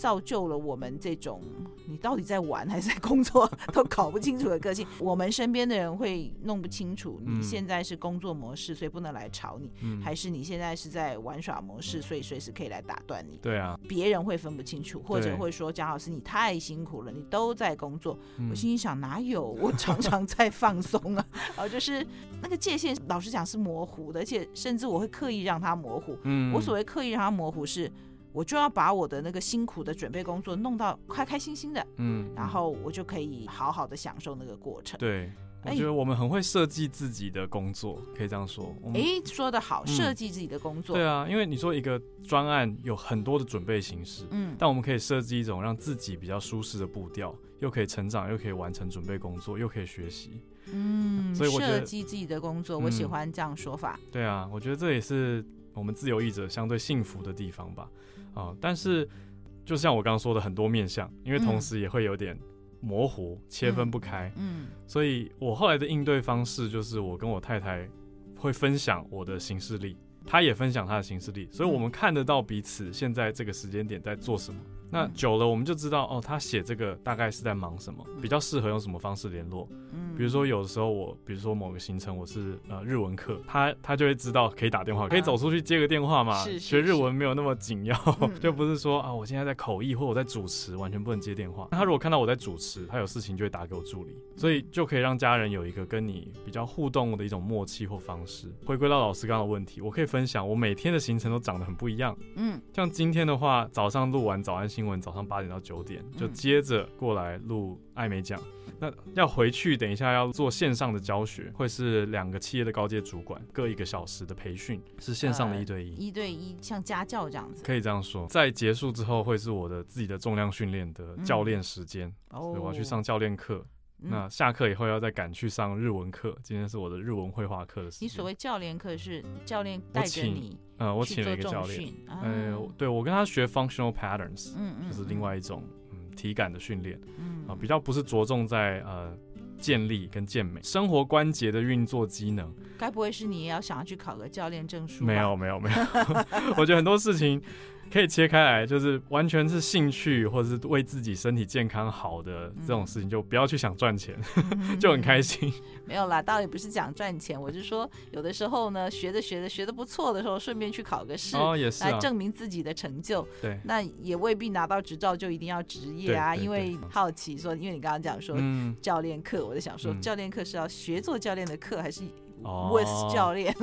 造就了我们这种你到底在玩还是在工作 都搞不清楚的个性。我们身边的人会弄不清楚，你现在是工作模式，所以不能来吵你，嗯、还是你现在是在玩耍模式，所以随时可以来打断你。对啊，别人会分不清楚，或者会说蒋老师你太辛苦了，你都在工作。我心里想哪有，我常常在放松啊。然后就是那个界限，老实讲是模糊的，而且甚至我会刻意让它模糊。嗯，我所谓刻意让它模糊是。我就要把我的那个辛苦的准备工作弄到开开心心的，嗯，然后我就可以好好的享受那个过程。对，我觉得我们很会设计自己的工作，可以这样说。哎，说得好，设计自己的工作。对啊，因为你说一个专案有很多的准备形式，嗯，但我们可以设计一种让自己比较舒适的步调，又可以成长，又可以完成准备工作，又可以学习。嗯，所以我设计自己的工作，我喜欢这样说法。对啊，我觉得这也是我们自由译者相对幸福的地方吧。啊、哦，但是就像我刚刚说的，很多面相，因为同时也会有点模糊，嗯、切分不开。嗯，所以我后来的应对方式就是，我跟我太太会分享我的行事历，她也分享她的行事历，所以我们看得到彼此现在这个时间点在做什么。那久了，我们就知道哦，他写这个大概是在忙什么，比较适合用什么方式联络。嗯，比如说有的时候我，比如说某个行程我是呃日文课，他他就会知道可以打电话，可以走出去接个电话嘛。学日文没有那么紧要，就不是说啊，我现在在口译或我在主持，完全不能接电话。那他如果看到我在主持，他有事情就会打给我助理，所以就可以让家人有一个跟你比较互动的一种默契或方式。回归到老师刚刚的问题，我可以分享我每天的行程都长得很不一样。嗯，像今天的话，早上录完早安新闻，早上八点到九点就接着过来录艾美奖。那要回去，等一下要做线上的教学，会是两个企业的高阶主管各一个小时的培训，是线上的一对一，一对一像家教这样子，可以这样说。在结束之后，会是我的自己的重量训练的教练时间，哦，所以我要去上教练课。那下课以后要再赶去上日文课，今天是我的日文绘画课的时间。你所谓教练课是教练带着你，呃，我请了一个教练，呃，对我跟他学 functional patterns，嗯嗯，就是另外一种嗯体感的训练，嗯啊，比较不是着重在呃健力跟健美，生活关节的运作机能。该不会是你也要想要去考个教练证书？没有没有没有，我觉得很多事情。可以切开来，就是完全是兴趣或者是为自己身体健康好的这种事情，就不要去想赚钱，嗯、就很开心。没有啦，倒也不是讲赚钱，我是说有的时候呢，学着学着学的不错的时候，顺便去考个试，哦也是啊，来证明自己的成就。对，那也未必拿到执照就一定要职业啊，因为好奇说，因为你刚刚讲说教练课，我在想说教练课是要学做教练的课还是？哦教练，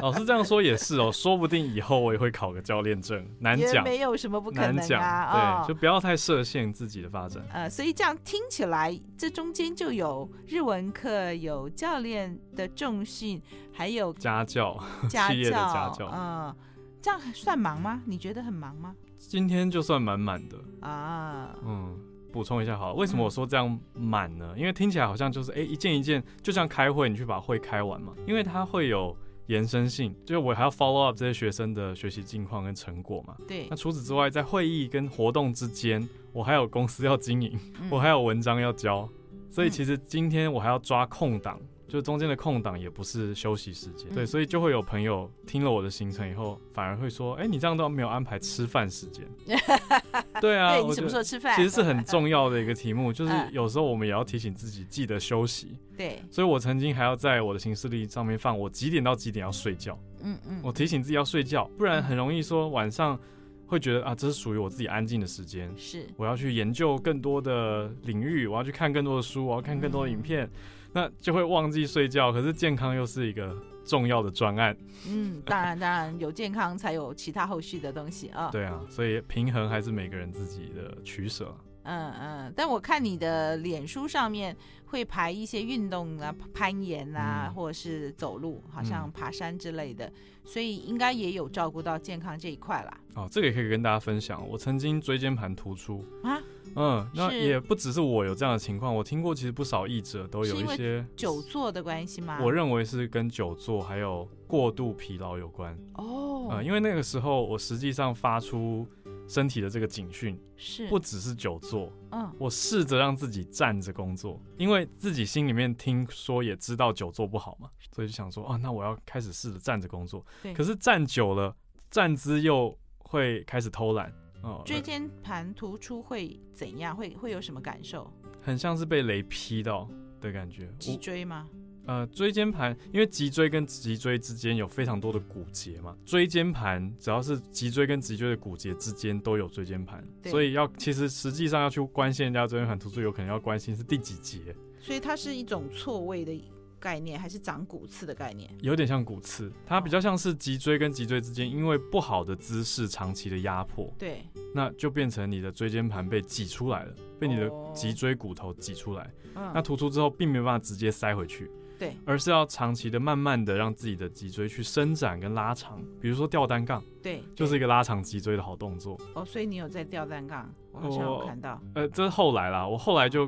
老师这样说也是哦，说不定以后我也会考个教练证，难讲，也没有什么不可能啊，对，就不要太设限自己的发展。呃，所以这样听起来，这中间就有日文课，有教练的重训，还有家教，家教，企业的家教，嗯，这样算忙吗？你觉得很忙吗？今天就算满满的啊，嗯。补充一下好了，为什么我说这样满呢？因为听起来好像就是哎、欸、一件一件，就像开会，你去把会开完嘛。因为它会有延伸性，就是我还要 follow up 这些学生的学习近况跟成果嘛。对。那除此之外，在会议跟活动之间，我还有公司要经营，我还有文章要交，所以其实今天我还要抓空档。就中间的空档也不是休息时间，对，所以就会有朋友听了我的行程以后，反而会说，哎，你这样都没有安排吃饭时间。对啊，对，你什么时候吃饭？其实是很 重要的一个题目，就是有时候我们也要提醒自己记得休息。对，所以我曾经还要在我的行事历上面放我几点到几点要睡觉。嗯嗯，我提醒自己要睡觉，不然很容易说晚上会觉得啊，这是属于我自己安静的时间。是，我要去研究更多的领域，我要去看更多的书，我要看更多的影片。那就会忘记睡觉，可是健康又是一个重要的专案。嗯，当然，当然有健康才有其他后续的东西啊。对啊，所以平衡还是每个人自己的取舍。嗯嗯，但我看你的脸书上面会排一些运动啊，攀岩啊，嗯、或者是走路，好像爬山之类的，嗯、所以应该也有照顾到健康这一块啦。哦，这个也可以跟大家分享。我曾经椎间盘突出啊，嗯，那也不只是我有这样的情况，我听过其实不少译者都有一些久坐的关系吗？我认为是跟久坐还有过度疲劳有关。哦，呃，因为那个时候我实际上发出。身体的这个警讯是不只是久坐，嗯，我试着让自己站着工作，因为自己心里面听说也知道久坐不好嘛，所以就想说啊，那我要开始试着站着工作。对，可是站久了，站姿又会开始偷懒。哦，椎间盘突出会怎样？会会有什么感受？很像是被雷劈到的感觉。脊椎吗？呃，椎间盘，因为脊椎跟脊椎之间有非常多的骨节嘛，椎间盘只要是脊椎跟脊椎的骨节之间都有椎间盘，所以要其实实际上要去关心人家椎间盘突出，有可能要关心是第几节。所以它是一种错位的概念，还是长骨刺的概念？有点像骨刺，它比较像是脊椎跟脊椎之间，因为不好的姿势长期的压迫，对，那就变成你的椎间盘被挤出来了，被你的脊椎骨头挤出来，哦、那突出之后并没有办法直接塞回去。对，而是要长期的、慢慢的让自己的脊椎去伸展跟拉长，比如说吊单杠，对，就是一个拉长脊椎的好动作。哦，所以你有在吊单杠？我好像有看到。呃，这是后来啦，我后来就，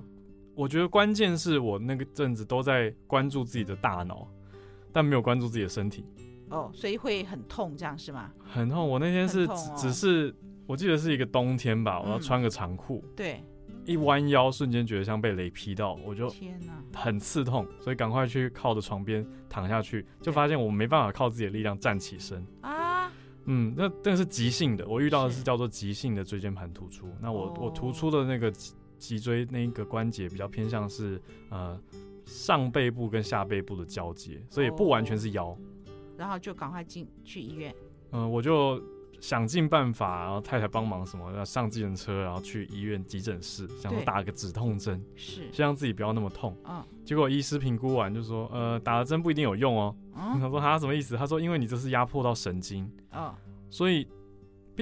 我觉得关键是我那个阵子都在关注自己的大脑，但没有关注自己的身体。哦，所以会很痛，这样是吗？很痛，我那天是只、哦、只是，我记得是一个冬天吧，我要穿个长裤、嗯。对。一弯腰，瞬间觉得像被雷劈到，我就很刺痛，所以赶快去靠着床边躺下去，就发现我没办法靠自己的力量站起身啊。嗯，那那个是急性的，我遇到的是叫做急性的椎间盘突出。那我我突出的那个脊椎那个关节比较偏向是呃上背部跟下背部的交接，所以不完全是腰。然后就赶快进去医院。嗯，我就。想尽办法，然后太太帮忙什么，要上计程车，然后去医院急诊室，想说打个止痛针，是，希望自己不要那么痛。嗯，结果医师评估完就说，呃，打了针不一定有用哦。嗯，他说他什么意思？他说因为你这是压迫到神经，嗯，所以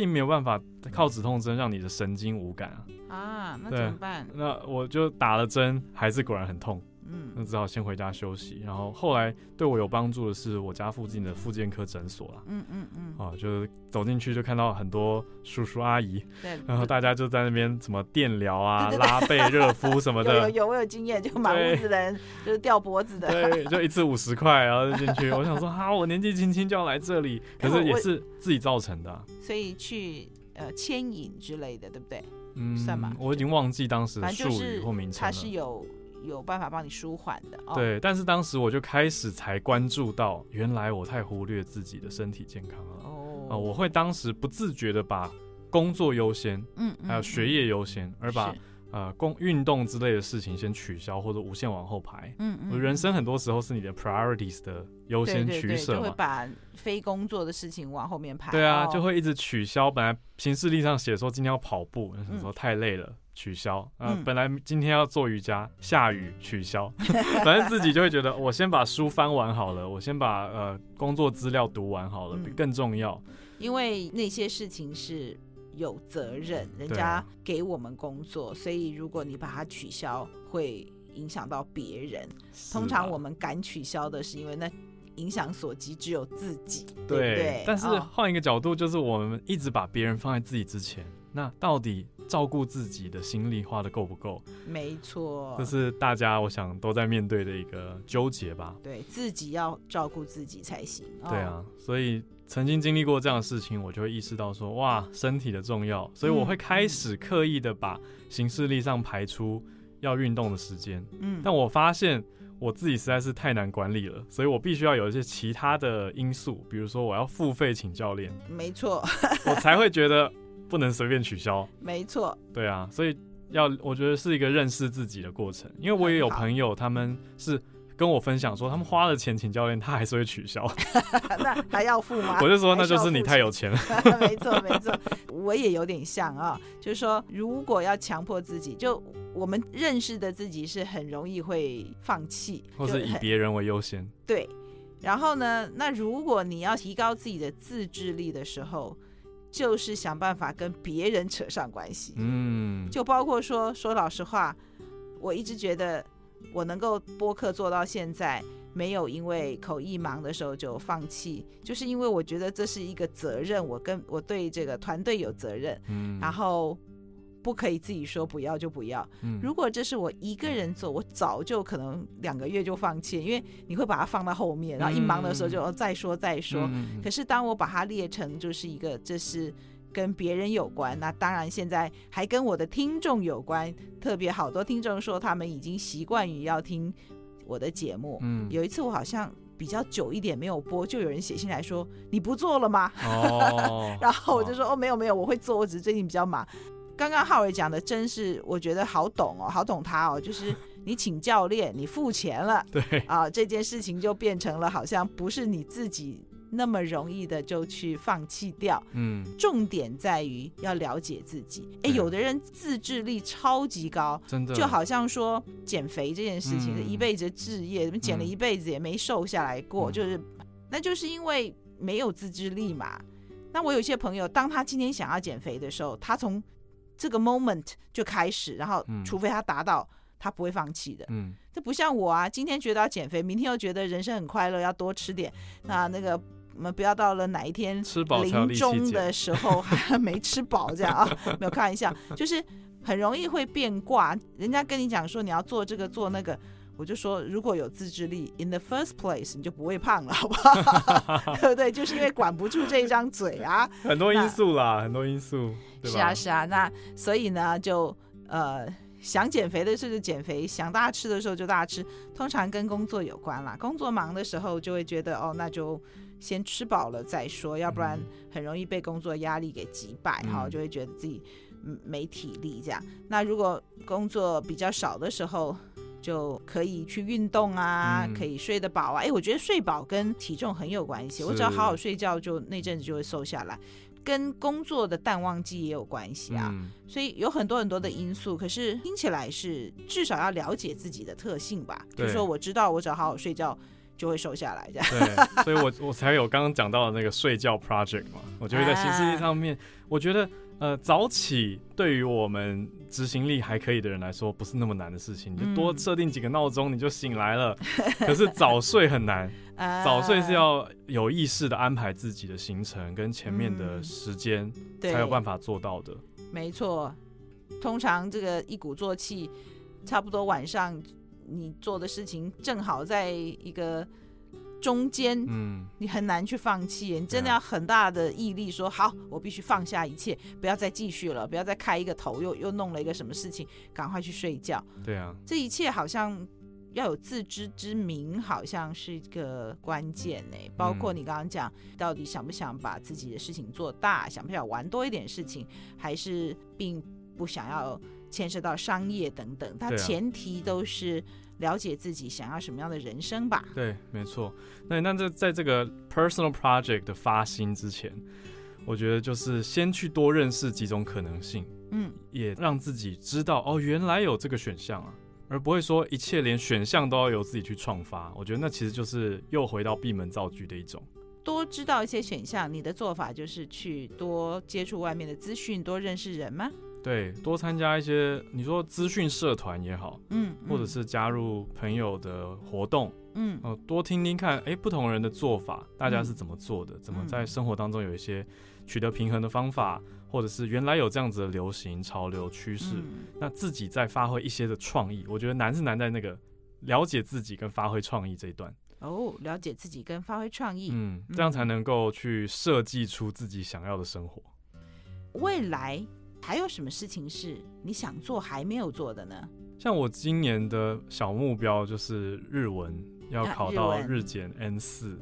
并没有办法靠止痛针让你的神经无感啊。啊，那怎么办？那我就打了针，还是果然很痛。嗯，那只好先回家休息。然后后来对我有帮助的是我家附近的复健科诊所了。嗯嗯嗯。啊，就是走进去就看到很多叔叔阿姨，对，然后大家就在那边什么电疗啊、对对对拉背、热敷什么的。有有有，我有经验，就满屋子人就是吊脖子的。对，就一次五十块，然后就进去。我想说，哈，我年纪轻轻就要来这里，可是也是自己造成的。所以去呃牵引之类的，对不对？嗯，算吧？我已经忘记当时的术语或名称了。它是有。有办法帮你舒缓的，哦，对。但是当时我就开始才关注到，原来我太忽略自己的身体健康了。哦，呃，我会当时不自觉的把工作优先，嗯，嗯，还有学业优先，而把。呃，工运动之类的事情先取消或者无限往后排。嗯嗯，人生很多时候是你的 priorities 的优先取舍嘛，对对对，就会把非工作的事情往后面排。对啊，就会一直取消。本来行事历上写说今天要跑步，有时候太累了，取消。呃，本来今天要做瑜伽，下雨取消。反正自己就会觉得，我先把书翻完好了，我先把呃工作资料读完好了，更重要。因为那些事情是。有责任，人家给我们工作，所以如果你把它取消，会影响到别人。通常我们敢取消的是因为那影响所及只有自己，对，对，对。但是换一个角度，就是我们一直把别人放在自己之前，那到底照顾自己的心力花的够不够？没错，这是大家我想都在面对的一个纠结吧。对自己要照顾自己才行。对啊，所以。曾经经历过这样的事情，我就会意识到说，哇，身体的重要，所以我会开始刻意的把行事力上排出要运动的时间。嗯，但我发现我自己实在是太难管理了，所以我必须要有一些其他的因素，比如说我要付费请教练。没错，我才会觉得不能随便取消。没错，对啊，所以要我觉得是一个认识自己的过程，因为我也有朋友他们是。跟我分享说，他们花了钱请教练，他还是会取消。那还要付吗？我就说，那就是你太有钱了。没错，没错，我也有点像啊，就是说，如果要强迫自己，就我们认识的自己是很容易会放弃，或是以别人为优先。对。然后呢，那如果你要提高自己的自制力的时候，就是想办法跟别人扯上关系。嗯，就包括说说老实话，我一直觉得我能够播客做到现在，没有因为口译忙的时候就放弃，就是因为我觉得这是一个责任，我跟我对这个团队有责任，嗯，然后不可以自己说不要就不要。嗯如果这是我一个人做，我早就可能两个月就放弃，因为你会把它放到后面，然后一忙的时候就再说再说。嗯可是当我把它列成就是一个，这是跟别人有关，那当然现在还跟我的听众有关。特别好多听众说他们已经习惯于要听我的节目。嗯，有一次我好像比较久一点没有播，就有人写信来说你不做了吗？哦，然后我就说哦没有没有，我会做，我只是最近比较忙。刚刚浩伟讲的真是我觉得好懂哦，好懂他哦，就是 你请教练，你付钱了，对啊，这件事情就变成了好像不是你自己那么容易的就去放弃掉。嗯，重点在于要了解自己。哎，有的人自制力超级高，真的就好像说减肥这件事情一辈子的志业，减了一辈子也没瘦下来过，嗯就是那就是因为没有自制力嘛。那我有些朋友，当他今天想要减肥的时候，他从这个 moment 就开始，然后嗯除非他达到，他不会放弃的。嗯，这不像我啊，今天觉得要减肥，明天又觉得人生很快乐，要多吃点。那那个我们不要到了哪一天临终的时候 还没吃饱，这样啊，没有开玩笑，就是很容易会变卦。人家跟你讲说你要做这个做那个，我就说如果有自制力，in the first place 你就不会胖了，好不好？对不对？就是因为管不住这一张嘴啊。很多因素啦，很多因素，是啊，是啊，那所以呢，就呃想减肥的时候就减肥，想大吃的时候就大吃，通常跟工作有关啦。工作忙的时候就会觉得哦，那就先吃饱了再说，要不然很容易被工作压力给击败哈、嗯就会觉得自己嗯没体力这样。那如果工作比较少的时候，就可以去运动啊，嗯可以睡得饱啊。哎，我觉得睡饱跟体重很有关系，我只要好好睡觉就，就那阵子就会瘦下来。跟工作的淡旺季也有关系啊，嗯，所以有很多很多的因素。可是听起来是至少要了解自己的特性吧，就是说我知道我只要好好睡觉就会瘦下来，这样。对，所以我我才有刚刚讲到的那个睡觉 project 嘛。我觉得在新世界上面，我觉得呃早起对于我们执行力还可以的人来说不是那么难的事情，你就多嗯设定几个闹钟你就醒来了。可是早睡很难，啊早睡是要有意识的安排自己的行程跟前面的嗯时间，对才有办法做到的。没错，通常这个一鼓作气，差不多晚上你做的事情正好在一个中间，嗯，你很难去放弃。你真的要很大的毅力说，好，我必须放下一切，不要再继续了，不要再开一个头，又又弄了一个什么事情，赶快去睡觉。对啊，这一切好像要有自知之明，好像是一个关键呢。包括你刚刚讲，到底想不想把自己的事情做大，想不想玩多一点事情，还是并不想要牵涉到商业等等。它前提都是了解自己想要什么样的人生吧。对，没错。那那这在这个 personal project 的发心之前，我觉得就是先去多认识几种可能性，嗯，也让自己知道哦，原来有这个选项啊，而不会说一切连选项都要由自己去创发。我觉得那其实就是又回到闭门造句的一种。多知道一些选项，你的做法就是去多接触外面的资讯，多认识人吗？对，多参加一些你说资讯社团也好，嗯，或者是加入朋友的活动，嗯哦、多听听看，哎，不同人的做法，大家是怎么做的，怎么在生活当中有一些取得平衡的方法，或者是原来有这样子的流行潮流趋势，嗯那自己再发挥一些的创意。我觉得难是难在那个了解自己跟发挥创意这一段，哦，了解自己跟发挥创意，嗯，这样才能够去设计出自己想要的生活。未来还有什么事情是你想做还没有做的呢？像我今年的小目标就是日文要啊考到日检 N 四、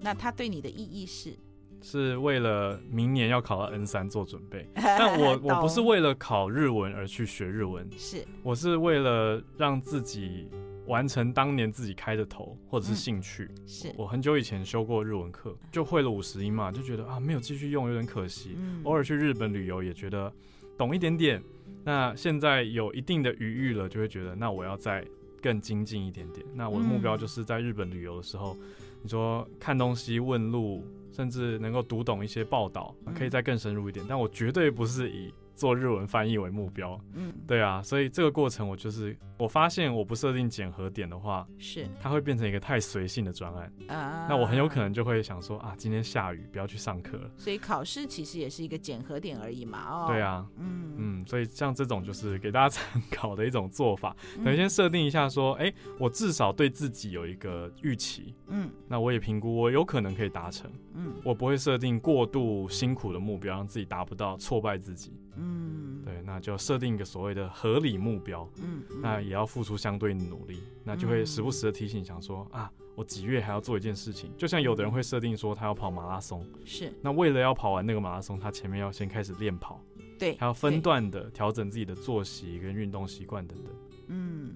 那它对你的意义是？是为了明年要考到 N 三做准备。但我我不是为了考日文而去学日文，是我是为了让自己完成当年自己开的头或者是兴趣。是，我很久以前修过日文课，就会了五十音嘛，就觉得啊没有继续用有点可惜。嗯偶尔去日本旅游也觉得懂一点点，那现在有一定的余裕了，就会觉得那我要再更精进一点点。那我的目标就是在日本旅游的时候，你说看东西问路，甚至能够读懂一些报道，嗯、可以再更深入一点。但我绝对不是以做日文翻译为目标，嗯，对啊，所以这个过程我就是我发现我不设定检核点的话，是。它会变成一个太随性的专案啊，那我很有可能就会想说啊，今天下雨，不要去上课了。所以考试其实也是一个检核点而已嘛，哦，对啊，嗯。嗯，所以像这种就是给大家 参考的一种做法，嗯。等于先设定一下说，哎、欸，我至少对自己有一个预期，嗯，那我也评估我有可能可以达成，嗯，我不会设定过度辛苦的目标，让自己达不到，挫败自己，嗯，对。那就设定一个所谓的合理目标，嗯，那也要付出相对努力，那就会时不时的提醒，想说啊，我几月还要做一件事情，就像有的人会设定说他要跑马拉松，是，那为了要跑完那个马拉松，他前面要先开始练跑，对，还要分段的调整自己的作息跟运动习惯等等。嗯，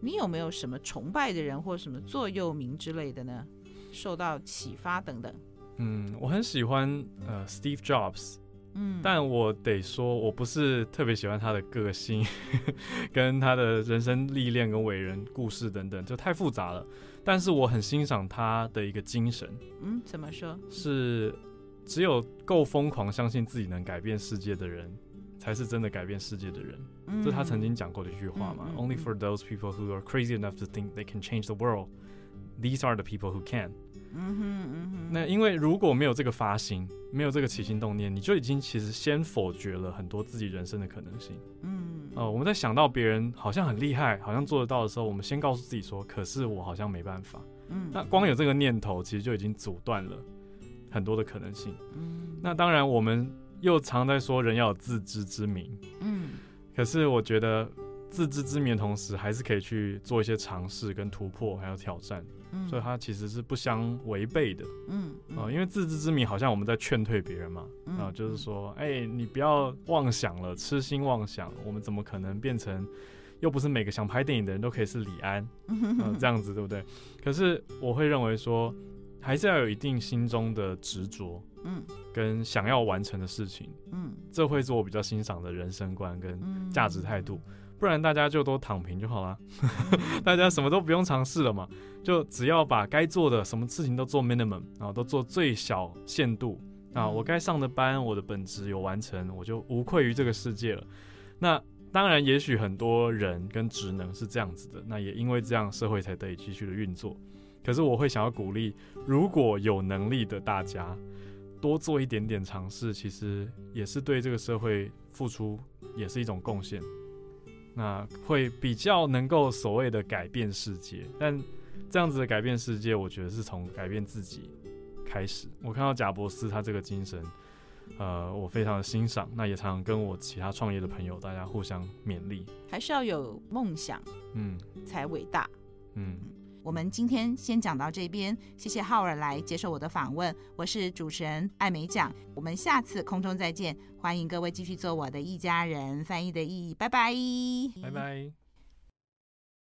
你有没有什么崇拜的人或什么座右铭之类的呢？受到启发等等？嗯，我很喜欢呃 Steve Jobs。嗯，但我得说，我不是特别喜欢他的个性，跟他的人生历练跟伟人故事等等，就太复杂了。但是我很欣赏他的一个精神。嗯，怎么说？是只有够疯狂相信自己能改变世界的人，才是真的改变世界的人。嗯，这是他曾经讲过的一句话嘛。嗯嗯嗯，Only for those people who are crazy enough to think they can change the world, these are the people who can。嗯哼嗯哼，那因为如果没有这个发心，没有这个起心动念，你就已经其实先否决了很多自己人生的可能性。嗯，呃，我们在想到别人好像很厉害，好像做得到的时候，我们先告诉自己说，可是我好像没办法。嗯，那光有这个念头，其实就已经阻断了很多的可能性。嗯，那当然，我们又常在说人要有自知之明。嗯，可是我觉得自知之明的同时，还是可以去做一些尝试跟突破，还有挑战。嗯，所以它其实是不相违背的，嗯，啊、呃，因为自知之明好像我们在劝退别人嘛，啊、嗯呃，就是说，哎、欸，你不要妄想了，痴心妄想，我们怎么可能变成，又不是每个想拍电影的人都可以是李安，嗯、呃，这样子对不对？可是我会认为说，还是要有一定心中的执着，嗯，跟想要完成的事情，嗯，这会是我比较欣赏的人生观跟价值态度。嗯不然大家就都躺平就好了，大家什么都不用尝试了嘛，就只要把该做的什么事情都做 minimum 啊，都做最小限度啊，我该上的班，我的本职有完成，我就无愧于这个世界了。那当然，也许很多人跟职能是这样子的，那也因为这样，社会才得以继续的运作。可是我会想要鼓励，如果有能力的大家多做一点点尝试，其实也是对这个社会付出，也是一种贡献。那会比较能够所谓的改变世界，但这样子的改变世界，我觉得是从改变自己开始。我看到贾伯斯他这个精神，呃，我非常的欣赏。那也常常跟我其他创业的朋友，大家互相勉励。还是要有梦想，嗯，才伟大，嗯。我们今天先讲到这边，谢谢浩尔来接受我的访问，我是主持人艾美奖，我们下次空中再见，欢迎各位继续做我的一家人，翻译的意义，拜拜，拜拜。